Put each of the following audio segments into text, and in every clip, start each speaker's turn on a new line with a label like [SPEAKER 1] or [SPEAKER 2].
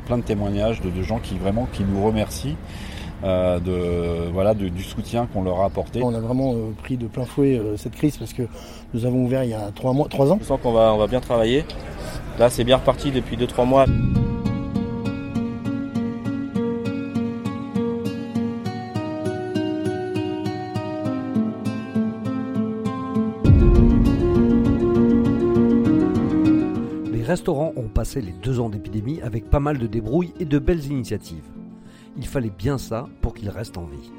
[SPEAKER 1] a plein de témoignages de, gens qui vraiment qui nous remercient. de, voilà, du soutien qu'on leur a apporté.
[SPEAKER 2] On a vraiment pris de plein fouet cette crise parce que nous avons ouvert il y a trois mois, trois ans.
[SPEAKER 3] Je sens qu'on va, on va bien travailler. Là, c'est bien reparti depuis 2-3 mois.
[SPEAKER 4] Les deux ans d'épidémie avec pas mal de débrouilles et de belles initiatives. Il fallait bien ça pour qu'ils restent en vie.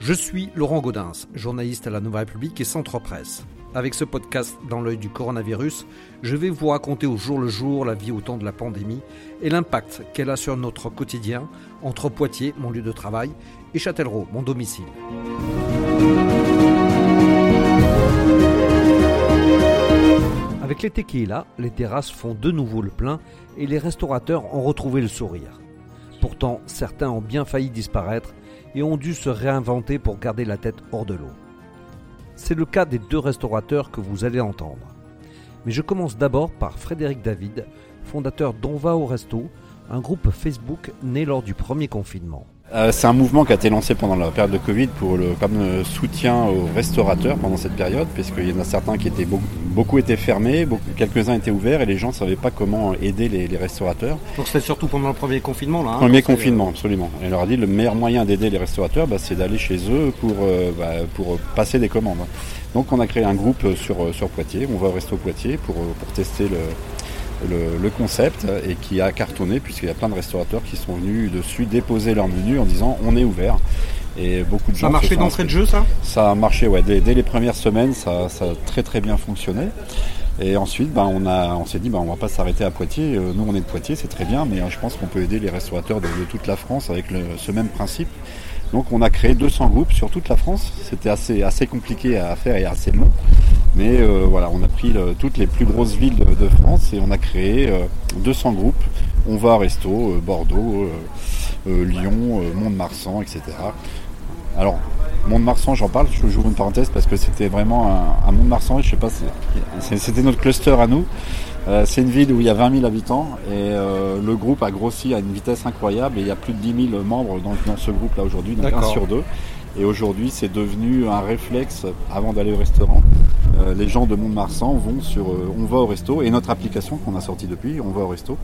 [SPEAKER 4] Je suis Laurent Gaudens, journaliste à la Nouvelle République et Centre Presse. Avec ce podcast dans l'œil du coronavirus, je vais vous raconter au jour le jour la vie au temps de la pandémie et l'impact qu'elle a sur notre quotidien entre Poitiers, mon lieu de travail, et Châtellerault, mon domicile. Avec l'été qui est là, les terrasses font de nouveau le plein et les restaurateurs ont retrouvé le sourire. Pourtant, certains ont bien failli disparaître et ont dû se réinventer pour garder la tête hors de l'eau. C'est le cas des deux restaurateurs que vous allez entendre. Mais je commence d'abord par Frédéric David, fondateur d'On va au resto, un groupe Facebook né lors du premier confinement.
[SPEAKER 1] Euh, c'est un mouvement qui a été lancé pendant la période de Covid pour le comme soutien aux restaurateurs pendant cette période, puisqu'il y en a certains qui étaient beaucoup, beaucoup étaient fermés, quelques-uns étaient ouverts et les gens ne savaient pas comment aider les, restaurateurs.
[SPEAKER 4] Donc c'était surtout pendant le premier confinement là.
[SPEAKER 1] Hein, premier confinement, absolument. Et on leur a dit le meilleur moyen d'aider les restaurateurs, bah, c'est d'aller chez eux pour euh, bah, pour passer des commandes. Donc on a créé un groupe sur sur Poitiers, on va au resto Poitiers pour pour tester le le, concept et qui a cartonné puisqu'il y a plein de restaurateurs qui sont venus dessus déposer leur menu en disant on est ouvert. Et beaucoup de gens.
[SPEAKER 4] Ça a marché d'entrée de jeu, ça?
[SPEAKER 1] Ça a marché, ouais. Dès, les premières semaines, ça, a très très bien fonctionné. Et ensuite, ben, on, a, on s'est dit, ben, on va pas s'arrêter à Poitiers. Euh, nous, on est de Poitiers, c'est très bien, mais euh, je pense qu'on peut aider les restaurateurs de, toute la France avec ce même principe. Donc, on a créé 200 groupes sur toute la France. C'était assez, assez compliqué à faire et assez long. Mais euh, voilà, on a pris toutes les plus grosses villes de, France et on a créé 200 euh, groupes. On va à Resto, euh, Bordeaux, Lyon, Mont-de-Marsan, etc. Alors, Mont-de-Marsan, j'en parle, je joue une parenthèse parce que c'était vraiment un, Mont-de-Marsan, je sais pas, c'était notre cluster à nous. c'est une ville où il y a 20 000 habitants et le groupe a grossi à une vitesse incroyable et il y a plus de 10 000 membres dans, dans ce groupe là aujourd'hui, donc un sur deux. Et aujourd'hui, c'est devenu un réflexe avant d'aller au restaurant. Euh, les gens de Mont-de-Marsan vont sur euh, On va au resto et notre application qu'on a sortie depuis, On va au resto.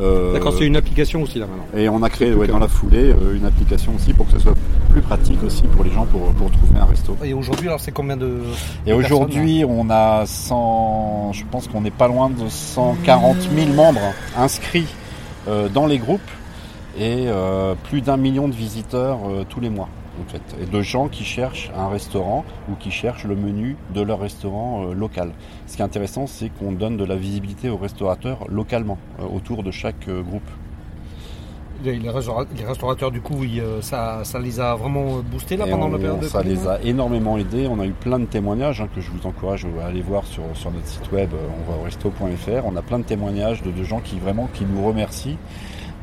[SPEAKER 4] Euh, D'accord, c'est une application aussi là maintenant.
[SPEAKER 1] Et on a créé dans la foulée une application aussi pour que ce soit plus pratique aussi pour les gens pour, pour trouver un resto.
[SPEAKER 4] Et aujourd'hui, alors c'est combien de.
[SPEAKER 1] Et aujourd'hui, on a 100, je pense qu'on n'est pas loin de 140 000 membres inscrits dans les groupes et plus d'un million de visiteurs tous les mois et de gens qui cherchent un restaurant ou qui cherchent le menu de leur restaurant euh, local. Ce qui est intéressant, c'est qu'on donne de la visibilité aux restaurateurs localement, euh, autour de chaque euh, groupe.
[SPEAKER 4] Les, restaurateurs, du coup, ça, les a vraiment boostés là pendant la période
[SPEAKER 1] Ça les a énormément aidés. On a eu plein de témoignages hein, que je vous encourage à aller voir sur, notre site web, on va au resto.fr. On a plein de témoignages de, de gens qui vraiment qui nous remercient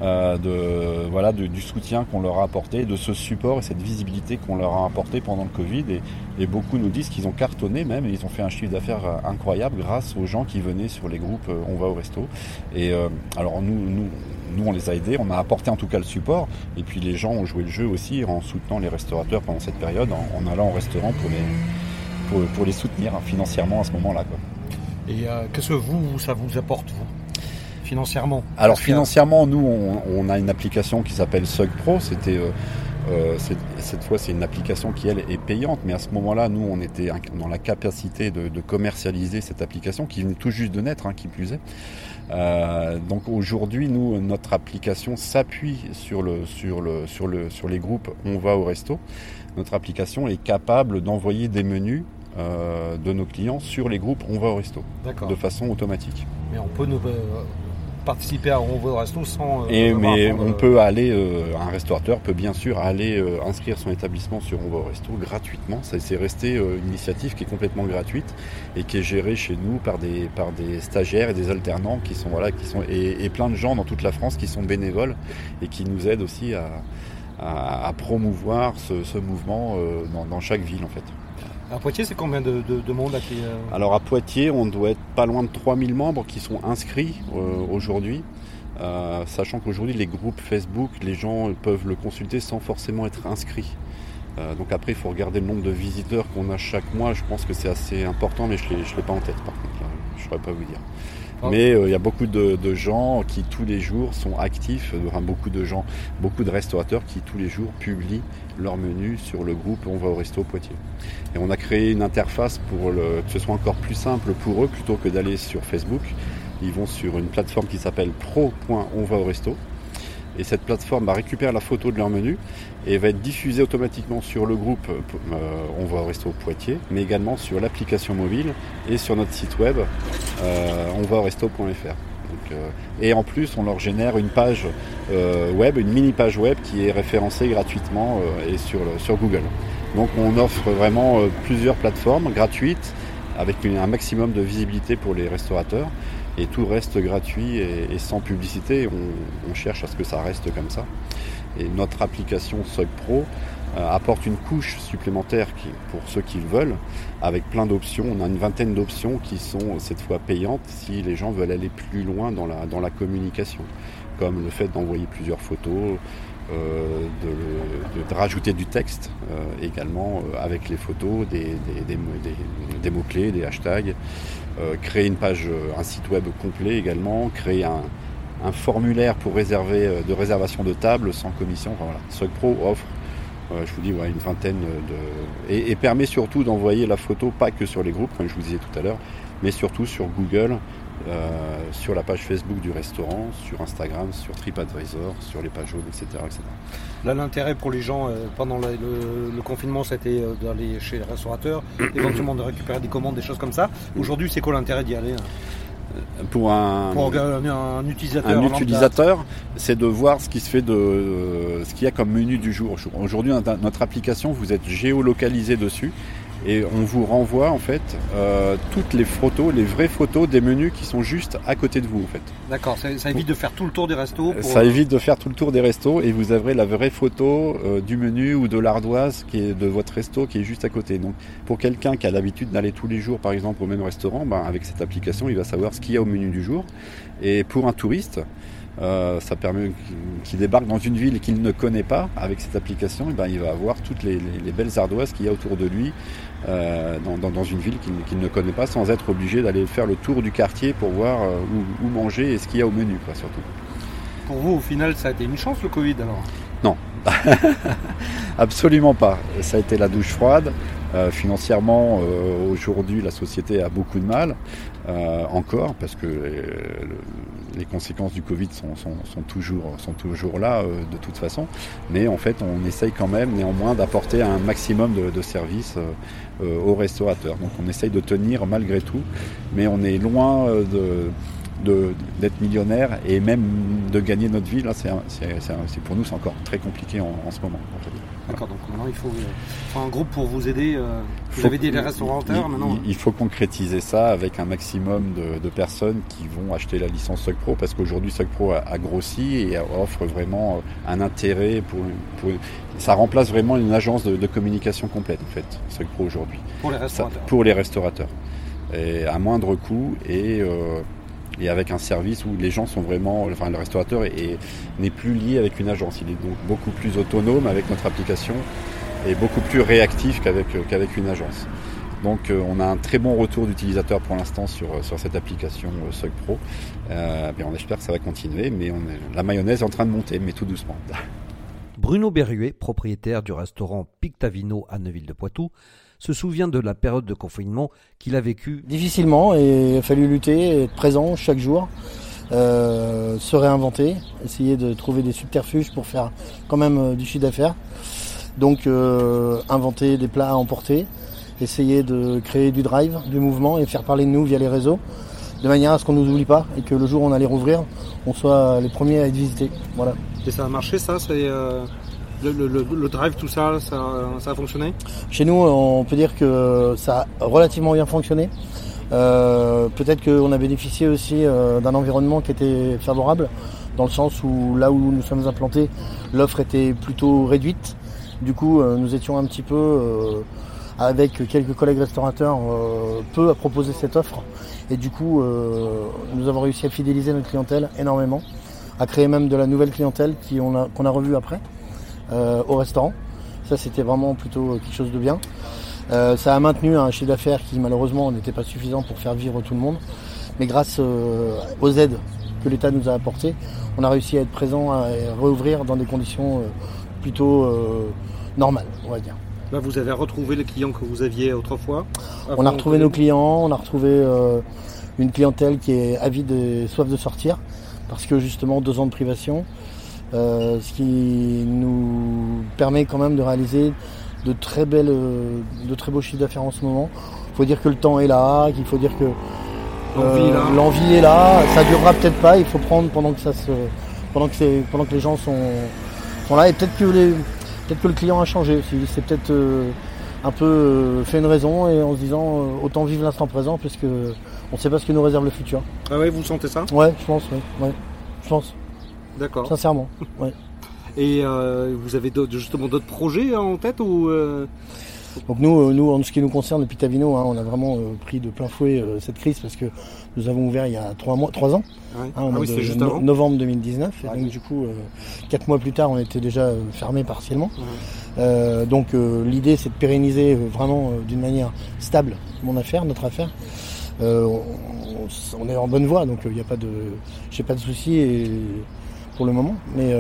[SPEAKER 1] euh, de, voilà, du soutien qu'on leur a apporté, de ce support et cette visibilité qu'on leur a apporté pendant le Covid. Et, beaucoup nous disent qu'ils ont cartonné même et ils ont fait un chiffre d'affaires euh, incroyable grâce aux gens qui venaient sur les groupes euh, On va au resto. Et alors nous, nous, nous, on les a aidés, on a apporté en tout cas le support. Et puis les gens ont joué le jeu aussi en soutenant les restaurateurs pendant cette période, en, allant au restaurant pour les, pour, les soutenir financièrement à ce moment-là.
[SPEAKER 4] Et qu'est-ce que vous, ça vous apporte, vous? Financièrement
[SPEAKER 1] Alors financièrement, nous, on, a une application qui s'appelle Sug Pro. C'était euh, euh, cette fois, c'est une application qui, elle, est payante. Mais à ce moment-là, nous, on était dans la capacité de, commercialiser cette application qui venait tout juste de naître, hein, qui plus est. Euh, donc aujourd'hui, nous, notre application s'appuie sur, le, sur, le, sur, le, sur les groupes On va au resto. Notre application est capable d'envoyer des menus de nos clients sur les groupes On va au resto de façon automatique.
[SPEAKER 4] Mais on peut nous, participer à un resto sans.
[SPEAKER 1] Euh, et, mais on peut aller, euh, un restaurateur peut bien sûr aller euh, inscrire son établissement sur On resto gratuitement. C'est resté une initiative qui est complètement gratuite et qui est gérée chez nous par des par des stagiaires et des alternants qui sont voilà qui sont et, plein de gens dans toute la France qui sont bénévoles et qui nous aident aussi à, à, promouvoir ce, ce mouvement dans, dans chaque ville en fait.
[SPEAKER 4] À Poitiers, c'est combien de, monde
[SPEAKER 1] Alors à Poitiers, on doit être pas loin de 3000 membres qui sont inscrits aujourd'hui. sachant qu'aujourd'hui les groupes Facebook, les gens peuvent le consulter sans forcément être inscrits. donc après il faut regarder le nombre de visiteurs qu'on a chaque mois. Je pense que c'est assez important mais je ne l'ai pas en tête par contre. je ne saurais pas vous dire. Mais euh, il y a beaucoup de, gens qui tous les jours sont actifs, enfin, beaucoup de gens, beaucoup de restaurateurs qui tous les jours publient leur menu sur le groupe On va au resto Poitiers. Et on a créé une interface pour que ce soit encore plus simple pour eux plutôt que d'aller sur Facebook. Ils vont sur une plateforme qui s'appelle pro.onva au resto et cette plateforme va récupérer la photo de leur menu et va être diffusée automatiquement sur le groupe euh, On va au resto Poitiers, mais également sur l'application mobile et sur notre site web euh, on va au resto.fr. Euh, et en plus, on leur génère une page web, une mini page web qui est référencée gratuitement et sur, sur Google. Donc on offre vraiment plusieurs plateformes gratuites avec un maximum de visibilité pour les restaurateurs et tout reste gratuit et, sans publicité. On, cherche à ce que ça reste comme ça. Et notre application SOG Pro euh, apporte une couche supplémentaire pour ceux qui le veulent, avec plein d'options. On a une vingtaine d'options qui sont cette fois payantes si les gens veulent aller plus loin dans la, dans la communication, comme le fait d'envoyer plusieurs photos, euh, de, rajouter du texte euh, également avec les photos, des, des mots-clés, des hashtags. Euh, créer une page, euh, un site web complet également, créer un, formulaire pour réserver euh, de réservation de table sans commission. Enfin, voilà. Pro offre, je vous dis, une vingtaine de. Et, permet surtout d'envoyer la photo pas que sur les groupes, comme je vous disais tout à l'heure, mais surtout sur Google, sur la page Facebook du restaurant, sur Instagram, sur TripAdvisor, sur les pages jaunes, etc.
[SPEAKER 5] Là, l'intérêt pour les gens pendant le, confinement, c'était d'aller chez les restaurateurs, éventuellement de récupérer des commandes, des choses comme ça. Aujourd'hui, c'est quoi l'intérêt d'y aller hein?
[SPEAKER 1] Pour un,
[SPEAKER 5] un, utilisateur,
[SPEAKER 1] un utilisateur c'est de voir ce qui se fait de ce qu'il y a comme menu du jour. Aujourd'hui, notre application, vous êtes géolocalisé dessus et on vous renvoie en fait euh, toutes les photos, les vraies photos des menus qui sont juste à côté de vous en fait.
[SPEAKER 5] D'accord, ça, évite de faire tout le tour des restos.
[SPEAKER 1] Ça euh, évite de faire tout le tour des restos et vous aurez la vraie photo euh, du menu ou de l'ardoise qui est de votre resto qui est juste à côté. Donc pour quelqu'un qui a l'habitude d'aller tous les jours par exemple au même restaurant, ben, avec cette application il va savoir ce qu'il y a au menu du jour. Et pour un touriste, euh, ça permet qu'il débarque dans une ville qu'il ne connaît pas avec cette application, et ben, il va avoir toutes les, belles ardoises qu'il y a autour de lui euh, dans, une ville qu'il ne connaît pas sans être obligé d'aller faire le tour du quartier pour voir euh, où, manger et ce qu'il y a au menu quoi, surtout.
[SPEAKER 5] Pour vous au final ça a été une chance le Covid alors?
[SPEAKER 1] Non, absolument pas. Ça a été la douche froide. Financièrement, aujourd'hui, la société a beaucoup de mal, encore, parce que les conséquences du Covid sont, toujours, sont toujours là euh, de toute façon. Mais en fait, on essaye quand même néanmoins d'apporter un maximum de, services euh, euh, aux restaurateurs. Donc on essaye de tenir malgré tout, mais on est loin de, d'être millionnaire et même de gagner notre vie. Là, c'est, pour nous, c'est encore très compliqué en, ce moment.
[SPEAKER 5] D'accord, donc maintenant il faut, un groupe pour vous aider. Euh, vous avez des restaurateurs maintenant
[SPEAKER 1] il, faut concrétiser ça avec un maximum de, personnes qui vont acheter la licence SOC Pro parce qu'aujourd'hui SOC Pro a, grossi et offre vraiment euh, un intérêt pour, ça remplace vraiment une agence de, communication complète en fait, SOC Pro aujourd'hui.
[SPEAKER 5] Pour les restaurateurs.
[SPEAKER 1] pour les restaurateurs. Et à moindre coût et euh, et avec un service où les gens sont vraiment, enfin le restaurateur n'est plus lié avec une agence, il est donc beaucoup plus autonome avec notre application et beaucoup plus réactif qu'avec qu'avec une agence. Donc euh, on a un très bon retour d'utilisateur pour l'instant sur, sur cette application euh, Pro. Euh, on espère que ça va continuer, mais on la mayonnaise est en train de monter, mais tout doucement.
[SPEAKER 4] Bruno Berruet, propriétaire du restaurant Pictavino à Neuville-de-Poitou, se souvient de la période de confinement qu'il a vécue.
[SPEAKER 2] Difficilement et il a fallu lutter, être présent chaque jour, euh, se réinventer, essayer de trouver des subterfuges pour faire quand même euh, du chiffre d'affaires. Donc euh, inventer des plats à emporter, essayer de créer du drive, du mouvement et faire parler de nous via les réseaux, de manière à ce qu'on ne nous oublie pas et que le jour où on allait rouvrir, on soit les premiers à être visités. Voilà.
[SPEAKER 5] Et ça a marché ça c'est le, drive, tout ça, ça, a fonctionné
[SPEAKER 2] Chez nous, on peut dire que ça a relativement bien fonctionné. Euh, peut-être qu'on a bénéficié aussi euh, d'un environnement qui était favorable, dans le sens où là où nous sommes implantés, l'offre était plutôt réduite. Du coup, euh, nous étions un petit peu, avec quelques collègues restaurateurs, peu à proposer cette offre. Et du coup, nous avons réussi à fidéliser notre clientèle énormément, à créer même de la nouvelle clientèle qu'on a, revue après au restaurant. Ça, c'était vraiment plutôt quelque chose de bien. Euh, ça a maintenu un chiffre d'affaires qui malheureusement n'était pas suffisant pour faire vivre tout le monde. Mais grâce euh, aux aides que l'État nous a apportées, on a réussi à être présent et réouvrir dans des conditions euh, plutôt normales, on va dire.
[SPEAKER 5] Là, vous avez retrouvé les clients que vous aviez autrefois
[SPEAKER 2] On a retrouvé nos clients, on a retrouvé une clientèle qui est avide et soif de sortir, parce que justement deux ans de privation, ce qui nous permet quand même de réaliser de très belles, euh, de très beaux chiffres d'affaires en ce moment. Il faut dire que le temps est là, qu'il faut dire que
[SPEAKER 5] euh,
[SPEAKER 2] l'envie est, là. Ça durera peut-être pas. Il faut prendre pendant que ça se, pendant que pendant que les gens sont, sont là. Et peut-être que les, peut-être que le client a changé aussi. C'est peut-être euh, un peu fait une raison et en se disant autant vivre l'instant présent puisque on ne sait pas ce que nous réserve le futur.
[SPEAKER 5] Ah ouais, vous sentez ça?
[SPEAKER 2] Ouais, je pense, oui. Ouais. Je pense.
[SPEAKER 5] D'accord.
[SPEAKER 2] Sincèrement. Ouais.
[SPEAKER 5] Et euh, vous avez justement d'autres projets en tête ou euh?
[SPEAKER 2] Donc nous, euh, nous, en ce qui nous concerne, depuis Tavino, hein, on a vraiment pris de plein fouet cette crise parce que nous avons ouvert il y a trois mois, trois ans,
[SPEAKER 5] hein, ah oui, juste
[SPEAKER 2] novembre 2019. Et donc du coup, quatre mois plus tard, on était déjà fermé partiellement. donc l'idée, c'est de pérenniser vraiment d'une manière stable mon affaire, notre affaire. On, on, est en bonne voie, donc il n'y a pas de, j'ai pas de soucis pour le moment, mais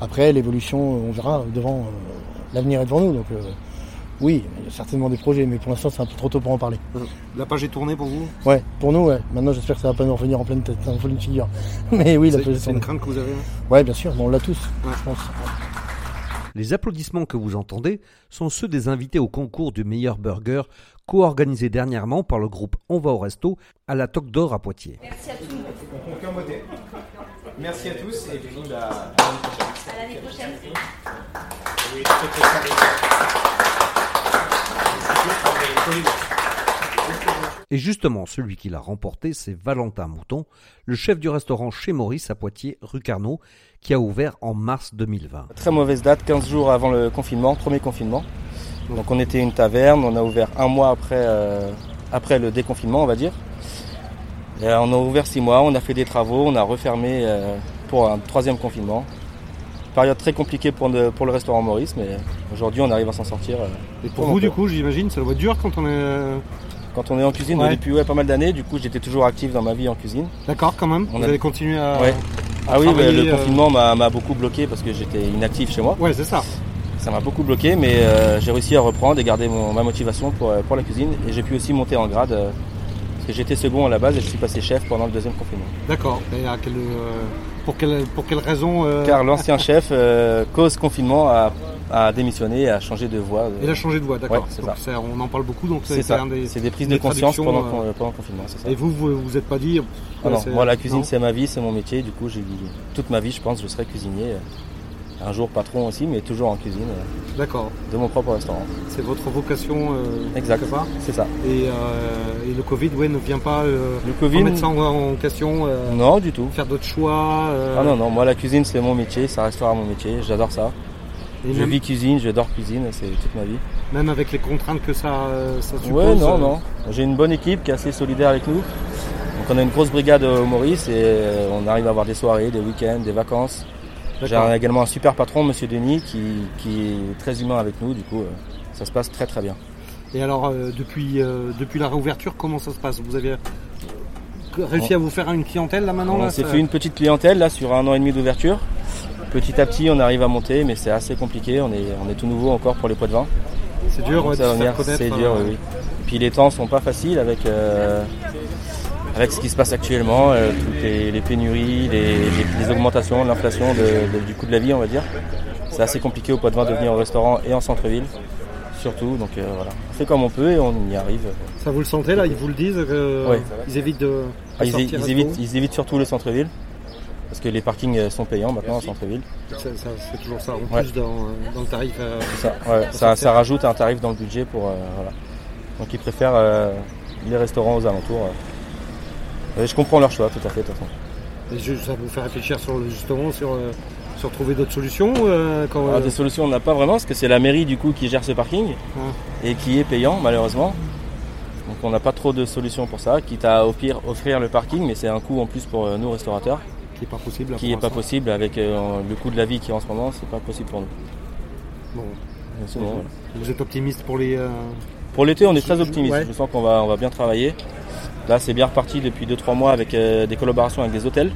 [SPEAKER 2] après, l'évolution, on verra devant. Euh, l'avenir est devant nous. Donc, euh, oui, il y a certainement des projets, mais pour l'instant, c'est un peu trop tôt pour en parler.
[SPEAKER 5] Euh, la page est tournée pour vous?
[SPEAKER 2] Ouais, pour nous, ouais. Maintenant, j'espère que ça va pas nous revenir en pleine tête, en pleine figure. Mais oui, la page est
[SPEAKER 5] C'est une crainte que vous avez
[SPEAKER 2] Ouais, bien sûr, on l'a tous, je pense.
[SPEAKER 4] Les applaudissements que vous entendez sont ceux des invités au concours du meilleur burger co-organisé dernièrement par le groupe On va au resto à la Toque d'Or à Poitiers.
[SPEAKER 6] Merci à tous. Merci à tous et puis bah, à l'année prochaine.
[SPEAKER 4] Et justement, celui qui l'a remporté, c'est Valentin Mouton, le chef du restaurant chez Maurice à Poitiers, rue Carnot, qui a ouvert en mars 2020.
[SPEAKER 3] Très mauvaise date, 15 jours avant le confinement, premier confinement. Donc on était une taverne, on a ouvert un mois après, euh, après le déconfinement, on va dire. Euh, on a ouvert six mois, on a fait des travaux, on a refermé euh, pour un troisième confinement. Période très compliquée pour, le, restaurant Maurice, mais aujourd'hui on arrive à s'en sortir. Euh,
[SPEAKER 5] Et pour vous, du coup, j'imagine, ça doit être dur quand on est.
[SPEAKER 3] Quand on est en cuisine depuis pas mal d'années, du coup j'étais toujours actif dans ma vie en cuisine.
[SPEAKER 5] D'accord, quand même. On vous a... avez continué à.
[SPEAKER 3] ah oui, le confinement m'a beaucoup bloqué parce que j'étais inactif chez moi.
[SPEAKER 5] Ouais, c'est ça.
[SPEAKER 3] Ça m'a beaucoup bloqué, mais j'ai réussi à reprendre et garder ma motivation pour, pour la cuisine. Et j'ai pu aussi monter en grade j'étais second à la base et je suis passé chef pendant le deuxième confinement.
[SPEAKER 5] D'accord. Et à quelle, euh, pour, quelle, pour quelle raison
[SPEAKER 3] euh, Car l'ancien chef, euh, cause confinement, a, a, démissionné et a changé de voie.
[SPEAKER 5] Il a changé de voie, d'accord. on en parle beaucoup, donc c'est des,
[SPEAKER 3] des, prises de conscience pendant, pendant, le confinement. Ça.
[SPEAKER 5] Et vous, vous vous êtes pas dit
[SPEAKER 3] ah non, Moi, la cuisine, c'est ma vie, c'est mon métier. Du coup, j'ai dit toute ma vie, je pense, je serai cuisinier un jour patron aussi, mais toujours en cuisine. Euh,
[SPEAKER 5] D'accord.
[SPEAKER 3] De mon propre restaurant.
[SPEAKER 5] C'est votre vocation euh,
[SPEAKER 3] Exact. C'est ça.
[SPEAKER 5] Et, euh, et, le Covid, ouais, ne vient pas le COVID, remettre ça en, question
[SPEAKER 3] Non, du tout.
[SPEAKER 5] Faire d'autres choix
[SPEAKER 3] Ah non, non, moi la cuisine c'est mon métier, ça restera mon métier, j'adore ça. je vis cuisine, j'adore cuisine, c'est toute ma vie.
[SPEAKER 5] Même avec les contraintes que ça, ça suppose
[SPEAKER 3] Ouais, non, non. J'ai une bonne équipe qui est assez solidaire avec nous. Donc on a une grosse brigade au Maurice et on arrive à avoir des soirées, des week-ends, des vacances. J'ai également un super patron, Monsieur Denis, qui, est très humain avec nous. Du coup, euh, ça se passe très très bien.
[SPEAKER 5] Et alors, euh, depuis, euh, depuis la réouverture, comment ça se passe? Vous avez réussi à vous faire une clientèle là maintenant
[SPEAKER 3] On s'est fait une petite clientèle là sur un an et demi d'ouverture. Petit à petit, on arrive à monter, mais c'est assez compliqué. On est, on est tout nouveau encore pour les poids de vin.
[SPEAKER 5] C'est dur, ouais,
[SPEAKER 3] C'est dur, oui, Puis les temps sont pas faciles avec avec ce qui se passe actuellement, euh, toutes les, pénuries, les, augmentations, l'inflation du coût de la vie, on va dire. C'est assez compliqué au point de vin de venir au restaurant et en centre-ville, surtout. Donc euh, voilà, on fait comme on peut et on y arrive.
[SPEAKER 5] Ça vous le sentez là Ils vous le disent Ils évitent de.
[SPEAKER 3] Ah, ils, évitent, surtout le centre-ville. Parce que les parkings sont payants maintenant en centre-ville.
[SPEAKER 5] C'est toujours ça, en plus dans, le tarif.
[SPEAKER 3] Euh, ça, ça, rajoute un tarif dans le budget pour. voilà. Donc ils préfèrent les restaurants aux alentours je comprends leur choix, tout à fait, de toute
[SPEAKER 5] façon. ça vous fait réfléchir sur, justement sur, euh, sur trouver d'autres solutions euh,
[SPEAKER 3] quand, Des solutions, on n'a pas vraiment, parce que c'est la mairie du coup qui gère ce parking et qui est payant, malheureusement. Donc on n'a pas trop de solutions pour ça, quitte à au pire offrir le parking, mais c'est un coût en plus pour euh, nous restaurateurs,
[SPEAKER 5] Qui est pas possible. là,
[SPEAKER 3] qui n'est pas possible avec euh, le coût de la vie qui est en ce moment, c'est pas possible pour nous.
[SPEAKER 5] Bon.
[SPEAKER 3] Voilà.
[SPEAKER 5] Vous êtes optimiste pour les. euh,
[SPEAKER 3] Pour l'été, on est très optimiste.
[SPEAKER 5] Ouais.
[SPEAKER 3] Je sens qu'on va, on va bien travailler. Là, c'est bien reparti depuis 2-3 mois avec euh, des collaborations avec des hôtels,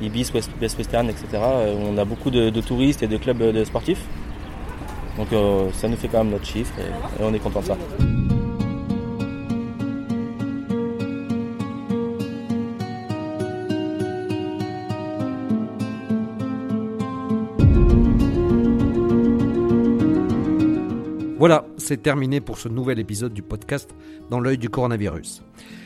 [SPEAKER 3] Ibis, West, Western, etc. Euh, on a beaucoup de, touristes et de clubs euh, sportifs. Donc ça nous fait quand même notre chiffre et, et on est content de ça.
[SPEAKER 4] Voilà, c'est terminé pour ce nouvel épisode du podcast Dans l'œil du coronavirus.